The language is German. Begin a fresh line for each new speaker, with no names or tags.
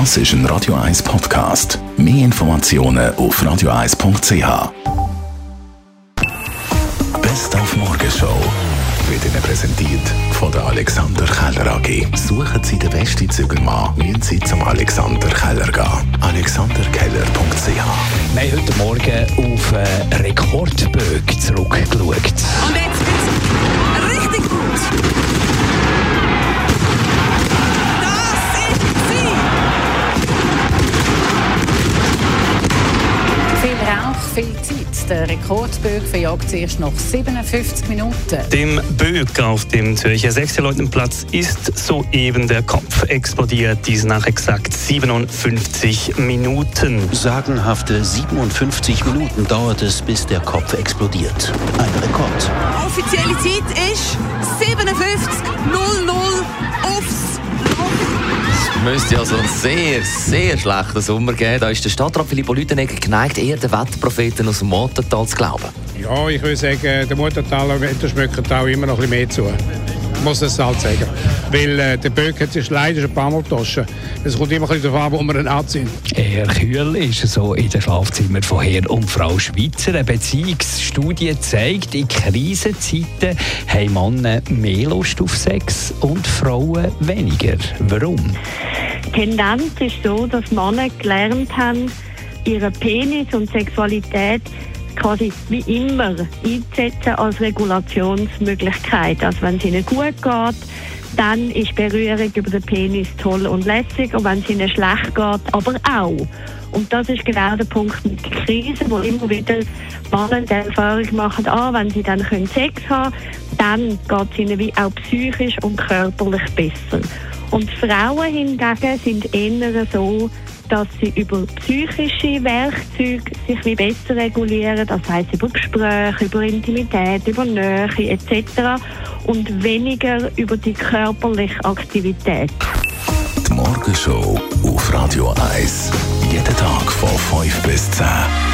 Das ist ein Radio 1 Podcast. Mehr Informationen auf radio1.ch. Best auf Morgenshow wird Ihnen präsentiert von der Alexander Keller AG. Suchen Sie den besten Zügelmann, müssen Sie zum Alexander Keller gehen. AlexanderKeller.ch
Wir haben heute Morgen auf äh, Rekordbögen zurückgeschaut.
Viel Zeit. Der Rekordbög verjagt zuerst nach 57 Minuten.
Dem Böck auf dem Zürcher Sechsterleutenplatz ist soeben der Kopf explodiert. Dies nach exakt 57 Minuten.
Sagenhafte 57 Minuten dauert es, bis der Kopf explodiert. Ein Rekord.
Offizielle Zeit ist 57.00 aufs
müsste also einen sehr, sehr schlechten Sommer geben. Da ist der Stadtrat Filippo Lütenegger geneigt, eher den Wetterpropheten aus dem Mottental zu glauben.
Ja, ich würde sagen, der Muttertaler Wetter schmeckt auch immer noch ein bisschen mehr zu. Ich muss das halt sagen. Weil äh, der Böck hat sich leider schon ein paar Mal getauscht. Es kommt immer ein bisschen darauf an, wo wir dann sind.
Eher kühl ist es so in den Schlafzimmern von Herr und Frau Schweizer. Eine Beziehungsstudie zeigt, in Krisenzeiten haben Männer mehr Lust auf Sex und Frauen weniger. Warum?
Die Tendenz ist so, dass Männer gelernt haben, ihren Penis und Sexualität quasi wie immer einzusetzen als Regulationsmöglichkeit. Also wenn es ihnen gut geht, dann ist Berührung über den Penis toll und lässig und wenn es ihnen schlecht geht, aber auch. Und das ist genau der Punkt mit der Krise, wo immer wieder Männer die Erfahrung machen, ah, wenn sie dann können Sex haben dann geht es ihnen wie auch psychisch und körperlich besser. Und Frauen hingegen sind eher so, dass sie über psychische Werkzeuge sich wie besser regulieren, das heißt über Gespräche, über Intimität, über Nähe etc. und weniger über die körperliche Aktivität.
Die Morgenshow auf Radio 1. Jeden Tag von 5 bis 10.